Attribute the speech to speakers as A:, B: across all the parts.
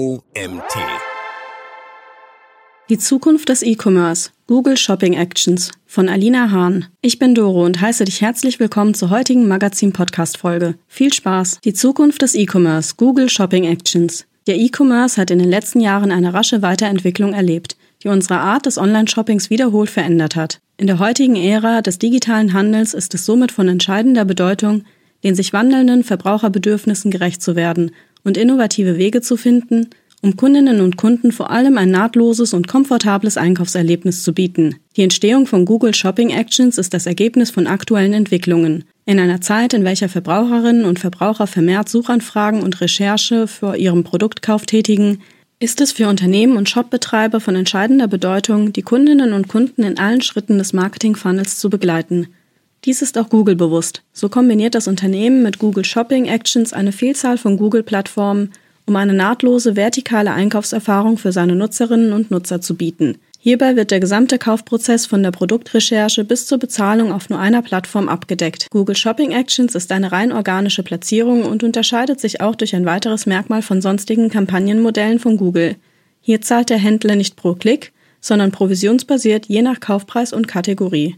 A: OMT.
B: Die Zukunft des E-Commerce. Google Shopping Actions von Alina Hahn. Ich bin Doro und heiße dich herzlich willkommen zur heutigen Magazin-Podcast-Folge. Viel Spaß! Die Zukunft des E-Commerce. Google Shopping Actions. Der E-Commerce hat in den letzten Jahren eine rasche Weiterentwicklung erlebt, die unsere Art des Online-Shoppings wiederholt verändert hat. In der heutigen Ära des digitalen Handels ist es somit von entscheidender Bedeutung, den sich wandelnden Verbraucherbedürfnissen gerecht zu werden und innovative Wege zu finden, um Kundinnen und Kunden vor allem ein nahtloses und komfortables Einkaufserlebnis zu bieten. Die Entstehung von Google Shopping Actions ist das Ergebnis von aktuellen Entwicklungen. In einer Zeit, in welcher Verbraucherinnen und Verbraucher vermehrt Suchanfragen und Recherche vor ihrem Produktkauf tätigen, ist es für Unternehmen und Shopbetreiber von entscheidender Bedeutung, die Kundinnen und Kunden in allen Schritten des Marketing-Funnels zu begleiten. Dies ist auch Google bewusst. So kombiniert das Unternehmen mit Google Shopping Actions eine Vielzahl von Google-Plattformen, um eine nahtlose vertikale Einkaufserfahrung für seine Nutzerinnen und Nutzer zu bieten. Hierbei wird der gesamte Kaufprozess von der Produktrecherche bis zur Bezahlung auf nur einer Plattform abgedeckt. Google Shopping Actions ist eine rein organische Platzierung und unterscheidet sich auch durch ein weiteres Merkmal von sonstigen Kampagnenmodellen von Google. Hier zahlt der Händler nicht pro Klick, sondern provisionsbasiert je nach Kaufpreis und Kategorie.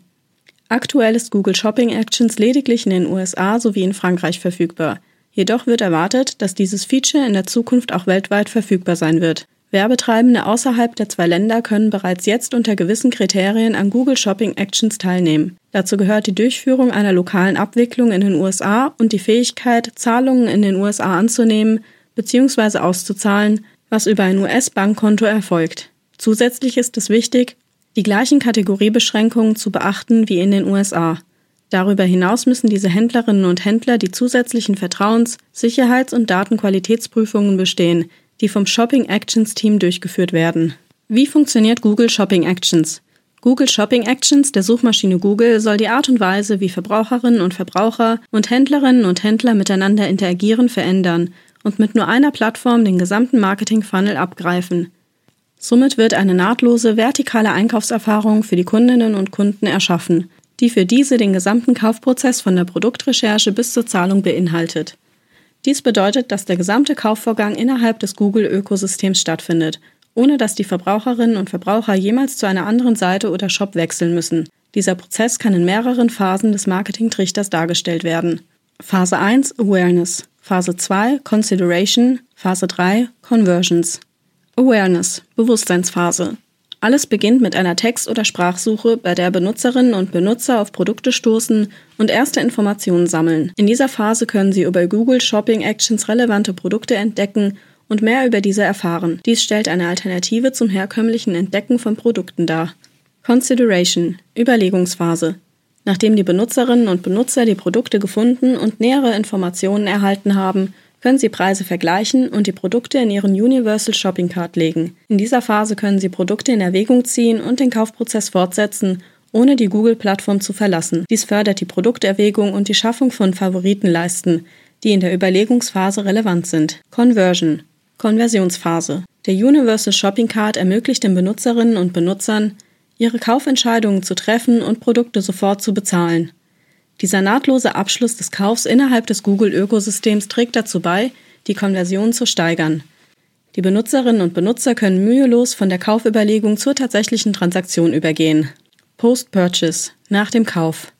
B: Aktuell ist Google Shopping Actions lediglich in den USA sowie in Frankreich verfügbar. Jedoch wird erwartet, dass dieses Feature in der Zukunft auch weltweit verfügbar sein wird. Werbetreibende außerhalb der zwei Länder können bereits jetzt unter gewissen Kriterien an Google Shopping Actions teilnehmen. Dazu gehört die Durchführung einer lokalen Abwicklung in den USA und die Fähigkeit, Zahlungen in den USA anzunehmen bzw. auszuzahlen, was über ein US-Bankkonto erfolgt. Zusätzlich ist es wichtig, die gleichen Kategoriebeschränkungen zu beachten wie in den USA. Darüber hinaus müssen diese Händlerinnen und Händler die zusätzlichen Vertrauens-, Sicherheits- und Datenqualitätsprüfungen bestehen, die vom Shopping Actions Team durchgeführt werden. Wie funktioniert Google Shopping Actions? Google Shopping Actions der Suchmaschine Google soll die Art und Weise, wie Verbraucherinnen und Verbraucher und Händlerinnen und Händler miteinander interagieren, verändern und mit nur einer Plattform den gesamten Marketing-Funnel abgreifen. Somit wird eine nahtlose vertikale Einkaufserfahrung für die Kundinnen und Kunden erschaffen, die für diese den gesamten Kaufprozess von der Produktrecherche bis zur Zahlung beinhaltet. Dies bedeutet, dass der gesamte Kaufvorgang innerhalb des Google-Ökosystems stattfindet, ohne dass die Verbraucherinnen und Verbraucher jemals zu einer anderen Seite oder Shop wechseln müssen. Dieser Prozess kann in mehreren Phasen des Marketing-Trichters dargestellt werden. Phase 1 Awareness, Phase 2 Consideration, Phase 3 Conversions. Awareness, Bewusstseinsphase. Alles beginnt mit einer Text- oder Sprachsuche, bei der Benutzerinnen und Benutzer auf Produkte stoßen und erste Informationen sammeln. In dieser Phase können sie über Google Shopping Actions relevante Produkte entdecken und mehr über diese erfahren. Dies stellt eine Alternative zum herkömmlichen Entdecken von Produkten dar. Consideration Überlegungsphase. Nachdem die Benutzerinnen und Benutzer die Produkte gefunden und nähere Informationen erhalten haben, können Sie Preise vergleichen und die Produkte in Ihren Universal Shopping Cart legen. In dieser Phase können Sie Produkte in Erwägung ziehen und den Kaufprozess fortsetzen, ohne die Google-Plattform zu verlassen. Dies fördert die Produkterwägung und die Schaffung von Favoritenleisten, die in der Überlegungsphase relevant sind. Conversion Konversionsphase. Der Universal Shopping Cart ermöglicht den Benutzerinnen und Benutzern, ihre Kaufentscheidungen zu treffen und Produkte sofort zu bezahlen. Dieser nahtlose Abschluss des Kaufs innerhalb des Google-Ökosystems trägt dazu bei, die Konversion zu steigern. Die Benutzerinnen und Benutzer können mühelos von der Kaufüberlegung zur tatsächlichen Transaktion übergehen. Post-Purchase, nach dem Kauf.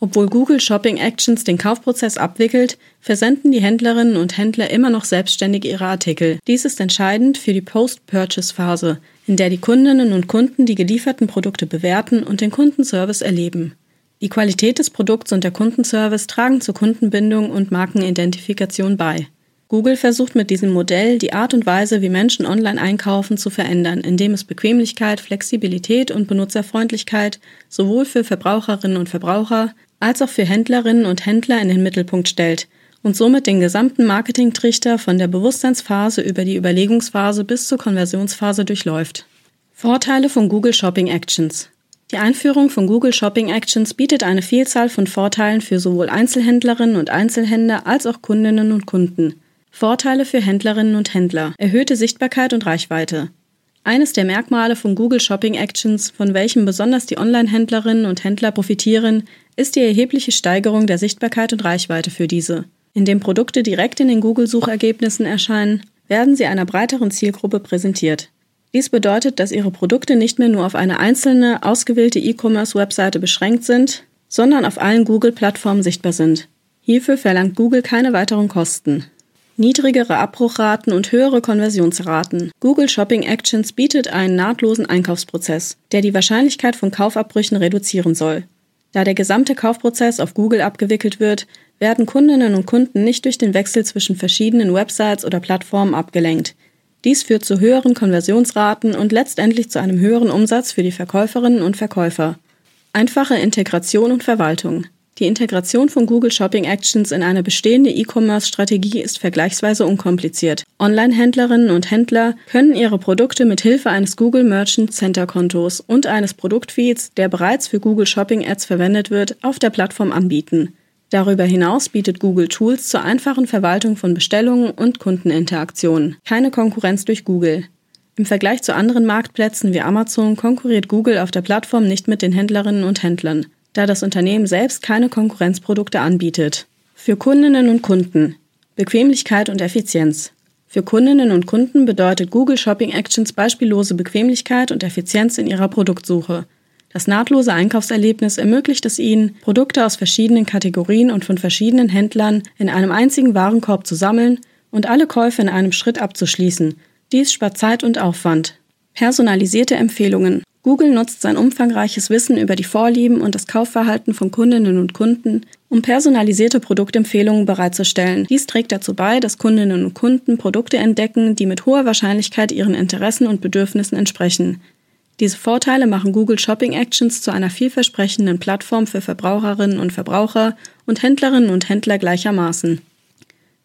B: Obwohl Google Shopping Actions den Kaufprozess abwickelt, versenden die Händlerinnen und Händler immer noch selbstständig ihre Artikel. Dies ist entscheidend für die Post-Purchase-Phase, in der die Kundinnen und Kunden die gelieferten Produkte bewerten und den Kundenservice erleben. Die Qualität des Produkts und der Kundenservice tragen zur Kundenbindung und Markenidentifikation bei. Google versucht mit diesem Modell die Art und Weise, wie Menschen online einkaufen, zu verändern, indem es Bequemlichkeit, Flexibilität und Benutzerfreundlichkeit sowohl für Verbraucherinnen und Verbraucher als auch für Händlerinnen und Händler in den Mittelpunkt stellt und somit den gesamten Marketingtrichter von der Bewusstseinsphase über die Überlegungsphase bis zur Konversionsphase durchläuft. Vorteile von Google Shopping Actions die Einführung von Google Shopping Actions bietet eine Vielzahl von Vorteilen für sowohl Einzelhändlerinnen und Einzelhändler als auch Kundinnen und Kunden. Vorteile für Händlerinnen und Händler. Erhöhte Sichtbarkeit und Reichweite. Eines der Merkmale von Google Shopping Actions, von welchem besonders die Online-Händlerinnen und Händler profitieren, ist die erhebliche Steigerung der Sichtbarkeit und Reichweite für diese. Indem Produkte direkt in den Google-Suchergebnissen erscheinen, werden sie einer breiteren Zielgruppe präsentiert. Dies bedeutet, dass ihre Produkte nicht mehr nur auf eine einzelne, ausgewählte E-Commerce-Webseite beschränkt sind, sondern auf allen Google-Plattformen sichtbar sind. Hierfür verlangt Google keine weiteren Kosten. Niedrigere Abbruchraten und höhere Konversionsraten. Google Shopping Actions bietet einen nahtlosen Einkaufsprozess, der die Wahrscheinlichkeit von Kaufabbrüchen reduzieren soll. Da der gesamte Kaufprozess auf Google abgewickelt wird, werden Kundinnen und Kunden nicht durch den Wechsel zwischen verschiedenen Websites oder Plattformen abgelenkt. Dies führt zu höheren Konversionsraten und letztendlich zu einem höheren Umsatz für die Verkäuferinnen und Verkäufer. Einfache Integration und Verwaltung. Die Integration von Google Shopping Actions in eine bestehende E-Commerce-Strategie ist vergleichsweise unkompliziert. Online-Händlerinnen und Händler können ihre Produkte mit Hilfe eines Google Merchant Center Kontos und eines Produktfeeds, der bereits für Google Shopping Ads verwendet wird, auf der Plattform anbieten. Darüber hinaus bietet Google Tools zur einfachen Verwaltung von Bestellungen und Kundeninteraktionen. Keine Konkurrenz durch Google. Im Vergleich zu anderen Marktplätzen wie Amazon konkurriert Google auf der Plattform nicht mit den Händlerinnen und Händlern, da das Unternehmen selbst keine Konkurrenzprodukte anbietet. Für Kundinnen und Kunden Bequemlichkeit und Effizienz. Für Kundinnen und Kunden bedeutet Google Shopping Actions beispiellose Bequemlichkeit und Effizienz in ihrer Produktsuche. Das nahtlose Einkaufserlebnis ermöglicht es ihnen, Produkte aus verschiedenen Kategorien und von verschiedenen Händlern in einem einzigen Warenkorb zu sammeln und alle Käufe in einem Schritt abzuschließen, dies spart Zeit und Aufwand. Personalisierte Empfehlungen. Google nutzt sein umfangreiches Wissen über die Vorlieben und das Kaufverhalten von Kundinnen und Kunden, um personalisierte Produktempfehlungen bereitzustellen. Dies trägt dazu bei, dass Kundinnen und Kunden Produkte entdecken, die mit hoher Wahrscheinlichkeit ihren Interessen und Bedürfnissen entsprechen. Diese Vorteile machen Google Shopping Actions zu einer vielversprechenden Plattform für Verbraucherinnen und Verbraucher und Händlerinnen und Händler gleichermaßen.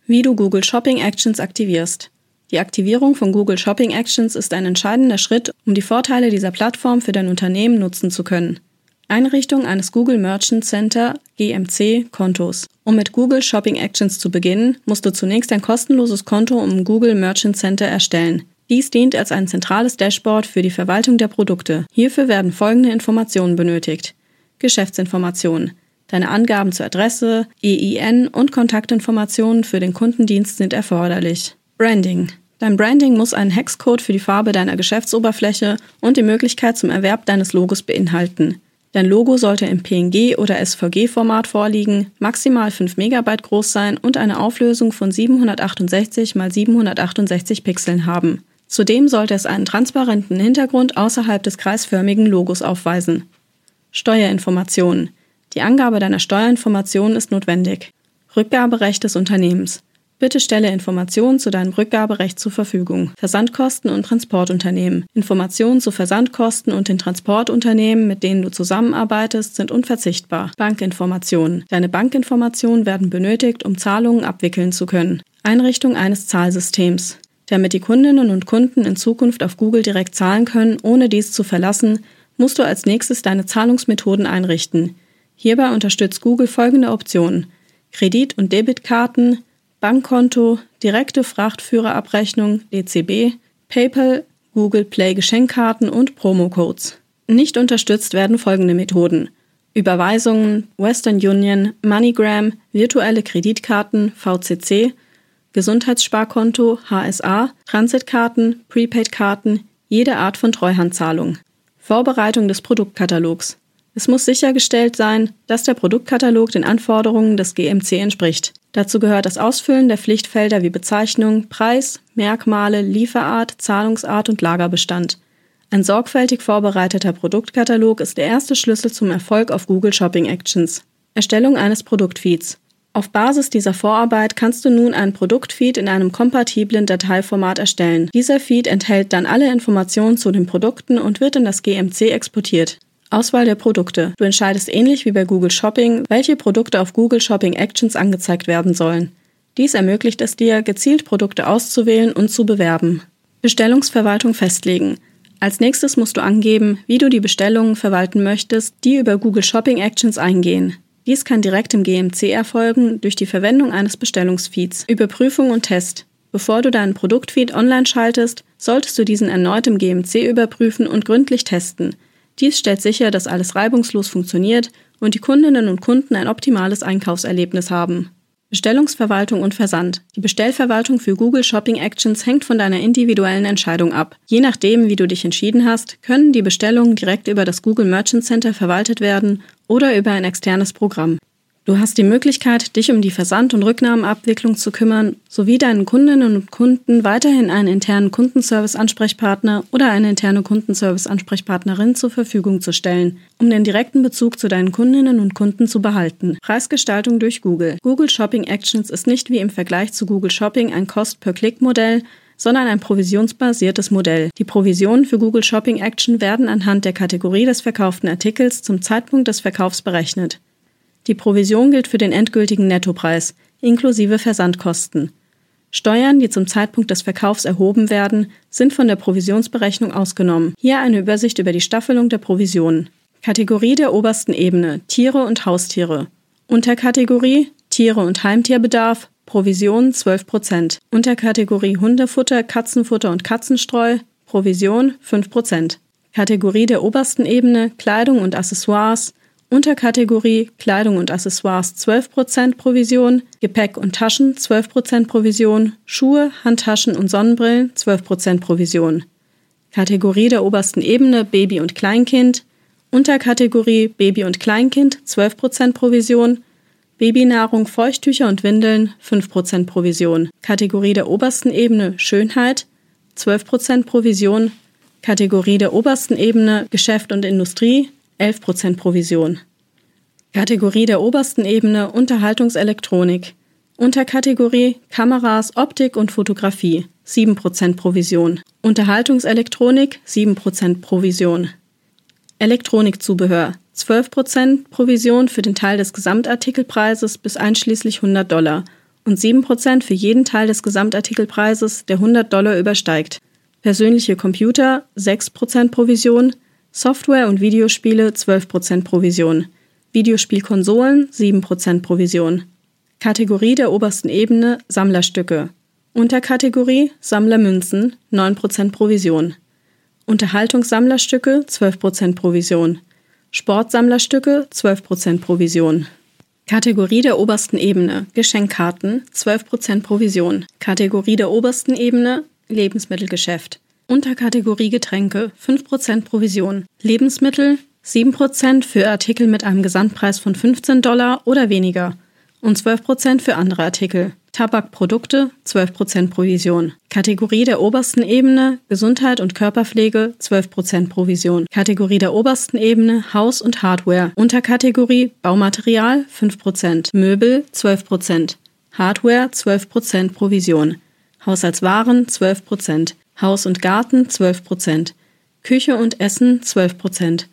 B: Wie du Google Shopping Actions aktivierst. Die Aktivierung von Google Shopping Actions ist ein entscheidender Schritt, um die Vorteile dieser Plattform für dein Unternehmen nutzen zu können. Einrichtung eines Google Merchant Center GMC Kontos. Um mit Google Shopping Actions zu beginnen, musst du zunächst ein kostenloses Konto im Google Merchant Center erstellen. Dies dient als ein zentrales Dashboard für die Verwaltung der Produkte. Hierfür werden folgende Informationen benötigt. Geschäftsinformationen. Deine Angaben zur Adresse, EIN und Kontaktinformationen für den Kundendienst sind erforderlich. Branding. Dein Branding muss einen Hexcode für die Farbe deiner Geschäftsoberfläche und die Möglichkeit zum Erwerb deines Logos beinhalten. Dein Logo sollte im PNG- oder SVG-Format vorliegen, maximal 5 MB groß sein und eine Auflösung von 768 x 768 Pixeln haben. Zudem sollte es einen transparenten Hintergrund außerhalb des kreisförmigen Logos aufweisen. Steuerinformationen. Die Angabe deiner Steuerinformationen ist notwendig. Rückgaberecht des Unternehmens. Bitte stelle Informationen zu deinem Rückgaberecht zur Verfügung. Versandkosten und Transportunternehmen. Informationen zu Versandkosten und den Transportunternehmen, mit denen du zusammenarbeitest, sind unverzichtbar. Bankinformationen. Deine Bankinformationen werden benötigt, um Zahlungen abwickeln zu können. Einrichtung eines Zahlsystems. Damit die Kundinnen und Kunden in Zukunft auf Google direkt zahlen können, ohne dies zu verlassen, musst du als nächstes deine Zahlungsmethoden einrichten. Hierbei unterstützt Google folgende Optionen. Kredit- und Debitkarten, Bankkonto, direkte Frachtführerabrechnung DCB, PayPal, Google Play Geschenkkarten und Promocodes. Nicht unterstützt werden folgende Methoden. Überweisungen, Western Union, MoneyGram, virtuelle Kreditkarten, VCC, Gesundheitssparkonto, HSA, Transitkarten, Prepaid-Karten, jede Art von Treuhandzahlung. Vorbereitung des Produktkatalogs. Es muss sichergestellt sein, dass der Produktkatalog den Anforderungen des GMC entspricht. Dazu gehört das Ausfüllen der Pflichtfelder wie Bezeichnung, Preis, Merkmale, Lieferart, Zahlungsart und Lagerbestand. Ein sorgfältig vorbereiteter Produktkatalog ist der erste Schlüssel zum Erfolg auf Google Shopping Actions. Erstellung eines Produktfeeds. Auf Basis dieser Vorarbeit kannst du nun einen Produktfeed in einem kompatiblen Dateiformat erstellen. Dieser Feed enthält dann alle Informationen zu den Produkten und wird in das GMC exportiert. Auswahl der Produkte. Du entscheidest ähnlich wie bei Google Shopping, welche Produkte auf Google Shopping Actions angezeigt werden sollen. Dies ermöglicht es dir, gezielt Produkte auszuwählen und zu bewerben. Bestellungsverwaltung festlegen. Als nächstes musst du angeben, wie du die Bestellungen verwalten möchtest, die über Google Shopping Actions eingehen. Dies kann direkt im GMC erfolgen durch die Verwendung eines Bestellungsfeeds. Überprüfung und Test. Bevor du deinen Produktfeed online schaltest, solltest du diesen erneut im GMC überprüfen und gründlich testen. Dies stellt sicher, dass alles reibungslos funktioniert und die Kundinnen und Kunden ein optimales Einkaufserlebnis haben. Bestellungsverwaltung und Versand. Die Bestellverwaltung für Google Shopping Actions hängt von deiner individuellen Entscheidung ab. Je nachdem, wie du dich entschieden hast, können die Bestellungen direkt über das Google Merchant Center verwaltet werden oder über ein externes Programm. Du hast die Möglichkeit, dich um die Versand- und Rücknahmeabwicklung zu kümmern, sowie deinen Kundinnen und Kunden weiterhin einen internen Kundenservice-Ansprechpartner oder eine interne Kundenservice-Ansprechpartnerin zur Verfügung zu stellen, um den direkten Bezug zu deinen Kundinnen und Kunden zu behalten. Preisgestaltung durch Google. Google Shopping Actions ist nicht wie im Vergleich zu Google Shopping ein Cost-per-Click-Modell, sondern ein provisionsbasiertes Modell. Die Provisionen für Google Shopping Action werden anhand der Kategorie des verkauften Artikels zum Zeitpunkt des Verkaufs berechnet. Die Provision gilt für den endgültigen Nettopreis, inklusive Versandkosten. Steuern, die zum Zeitpunkt des Verkaufs erhoben werden, sind von der Provisionsberechnung ausgenommen. Hier eine Übersicht über die Staffelung der Provisionen. Kategorie der obersten Ebene Tiere und Haustiere. Unterkategorie Tiere und Heimtierbedarf Provision 12%. Unterkategorie Hundefutter, Katzenfutter und Katzenstreu Provision 5%. Kategorie der obersten Ebene Kleidung und Accessoires Unterkategorie Kleidung und Accessoires 12% Provision, Gepäck und Taschen 12% Provision, Schuhe, Handtaschen und Sonnenbrillen 12% Provision. Kategorie der obersten Ebene Baby und Kleinkind, Unterkategorie Baby und Kleinkind 12% Provision, Babynahrung, Feuchttücher und Windeln 5% Provision. Kategorie der obersten Ebene Schönheit 12% Provision. Kategorie der obersten Ebene Geschäft und Industrie 11% Provision. Kategorie der obersten Ebene Unterhaltungselektronik. Unterkategorie Kameras, Optik und Fotografie 7% Provision. Unterhaltungselektronik 7% Provision. Elektronikzubehör 12% Provision für den Teil des Gesamtartikelpreises bis einschließlich 100 Dollar und 7% für jeden Teil des Gesamtartikelpreises, der 100 Dollar übersteigt. Persönliche Computer 6% Provision, Software und Videospiele 12% Provision. Videospielkonsolen 7% Provision. Kategorie der obersten Ebene Sammlerstücke. Unterkategorie Sammlermünzen 9% Provision. Unterhaltungssammlerstücke 12% Provision. Sportsammlerstücke 12% Provision. Kategorie der obersten Ebene Geschenkkarten 12% Provision. Kategorie der obersten Ebene Lebensmittelgeschäft Unterkategorie Getränke 5% Provision. Lebensmittel 7% für Artikel mit einem Gesamtpreis von 15 Dollar oder weniger und 12% für andere Artikel. Tabakprodukte 12% Provision. Kategorie der obersten Ebene Gesundheit und Körperpflege 12% Provision. Kategorie der obersten Ebene Haus und Hardware. Unterkategorie Baumaterial 5%. Möbel 12%. Hardware 12% Provision. Haushaltswaren 12%. Haus und Garten 12% Küche und Essen 12%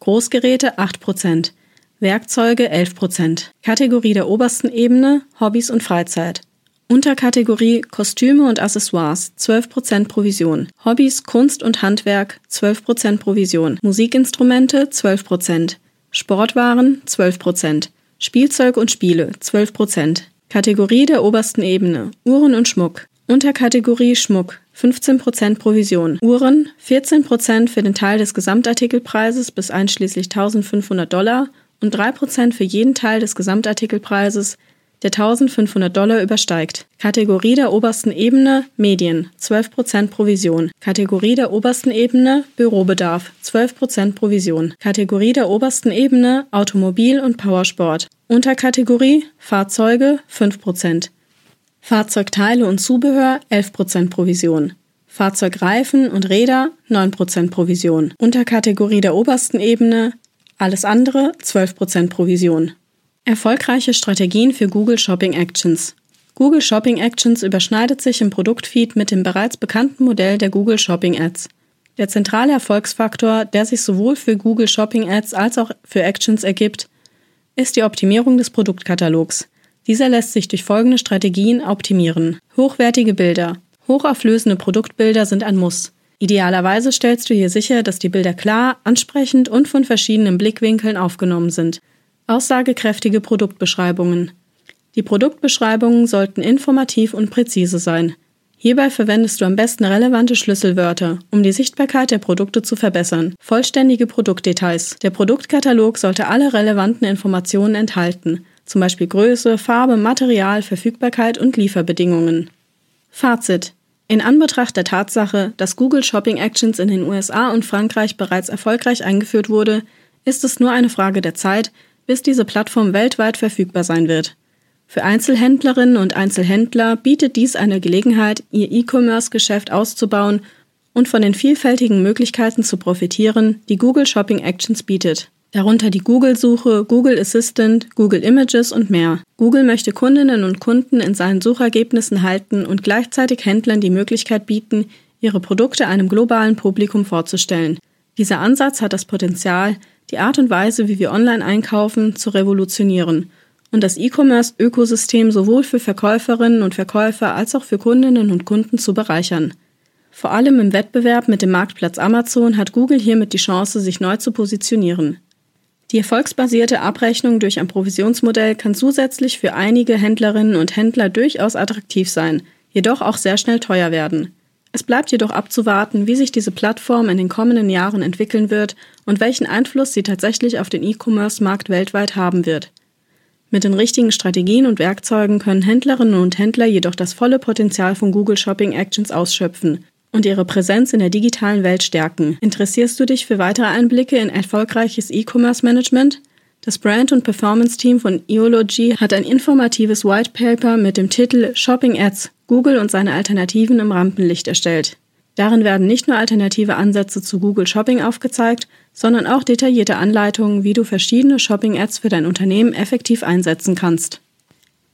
B: Großgeräte 8% Werkzeuge 11% Kategorie der obersten Ebene Hobbys und Freizeit. Unterkategorie Kostüme und Accessoires 12% Provision. Hobbys, Kunst und Handwerk 12% Provision. Musikinstrumente 12% Sportwaren 12% Spielzeug und Spiele 12% Kategorie der obersten Ebene Uhren und Schmuck. Unterkategorie Schmuck 15% Provision. Uhren 14% für den Teil des Gesamtartikelpreises bis einschließlich 1500 Dollar und 3% für jeden Teil des Gesamtartikelpreises, der 1500 Dollar übersteigt. Kategorie der obersten Ebene Medien 12% Provision. Kategorie der obersten Ebene Bürobedarf 12% Provision. Kategorie der obersten Ebene Automobil und Powersport. Unterkategorie Fahrzeuge 5%. Fahrzeugteile und Zubehör 11% Provision. Fahrzeugreifen und Räder 9% Provision. Unterkategorie der obersten Ebene alles andere 12% Provision. Erfolgreiche Strategien für Google Shopping Actions. Google Shopping Actions überschneidet sich im Produktfeed mit dem bereits bekannten Modell der Google Shopping Ads. Der zentrale Erfolgsfaktor, der sich sowohl für Google Shopping Ads als auch für Actions ergibt, ist die Optimierung des Produktkatalogs. Dieser lässt sich durch folgende Strategien optimieren. Hochwertige Bilder. Hochauflösende Produktbilder sind ein Muss. Idealerweise stellst du hier sicher, dass die Bilder klar, ansprechend und von verschiedenen Blickwinkeln aufgenommen sind. Aussagekräftige Produktbeschreibungen. Die Produktbeschreibungen sollten informativ und präzise sein. Hierbei verwendest du am besten relevante Schlüsselwörter, um die Sichtbarkeit der Produkte zu verbessern. Vollständige Produktdetails. Der Produktkatalog sollte alle relevanten Informationen enthalten, zum Beispiel Größe, Farbe, Material, Verfügbarkeit und Lieferbedingungen. Fazit. In Anbetracht der Tatsache, dass Google Shopping Actions in den USA und Frankreich bereits erfolgreich eingeführt wurde, ist es nur eine Frage der Zeit, bis diese Plattform weltweit verfügbar sein wird. Für Einzelhändlerinnen und Einzelhändler bietet dies eine Gelegenheit, ihr E-Commerce-Geschäft auszubauen und von den vielfältigen Möglichkeiten zu profitieren, die Google Shopping Actions bietet. Darunter die Google-Suche, Google Assistant, Google Images und mehr. Google möchte Kundinnen und Kunden in seinen Suchergebnissen halten und gleichzeitig Händlern die Möglichkeit bieten, ihre Produkte einem globalen Publikum vorzustellen. Dieser Ansatz hat das Potenzial, die Art und Weise, wie wir online einkaufen, zu revolutionieren und das E-Commerce-Ökosystem sowohl für Verkäuferinnen und Verkäufer als auch für Kundinnen und Kunden zu bereichern. Vor allem im Wettbewerb mit dem Marktplatz Amazon hat Google hiermit die Chance, sich neu zu positionieren. Die erfolgsbasierte Abrechnung durch ein Provisionsmodell kann zusätzlich für einige Händlerinnen und Händler durchaus attraktiv sein, jedoch auch sehr schnell teuer werden. Es bleibt jedoch abzuwarten, wie sich diese Plattform in den kommenden Jahren entwickeln wird und welchen Einfluss sie tatsächlich auf den E-Commerce-Markt weltweit haben wird. Mit den richtigen Strategien und Werkzeugen können Händlerinnen und Händler jedoch das volle Potenzial von Google Shopping Actions ausschöpfen und ihre Präsenz in der digitalen Welt stärken. Interessierst du dich für weitere Einblicke in erfolgreiches E-Commerce Management? Das Brand- und Performance-Team von Eology hat ein informatives White Paper mit dem Titel Shopping Ads, Google und seine Alternativen im Rampenlicht erstellt. Darin werden nicht nur alternative Ansätze zu Google Shopping aufgezeigt, sondern auch detaillierte Anleitungen, wie du verschiedene Shopping-Ads für dein Unternehmen effektiv einsetzen kannst.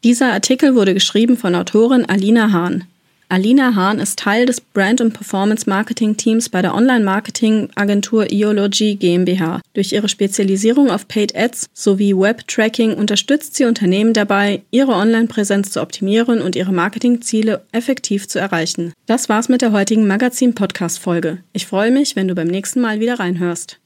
B: Dieser Artikel wurde geschrieben von Autorin Alina Hahn. Alina Hahn ist Teil des Brand- und Performance-Marketing-Teams bei der Online-Marketing-Agentur Eology GmbH. Durch ihre Spezialisierung auf Paid Ads sowie Web-Tracking unterstützt sie Unternehmen dabei, ihre Online-Präsenz zu optimieren und ihre Marketingziele effektiv zu erreichen. Das war's mit der heutigen Magazin-Podcast-Folge. Ich freue mich, wenn du beim nächsten Mal wieder reinhörst.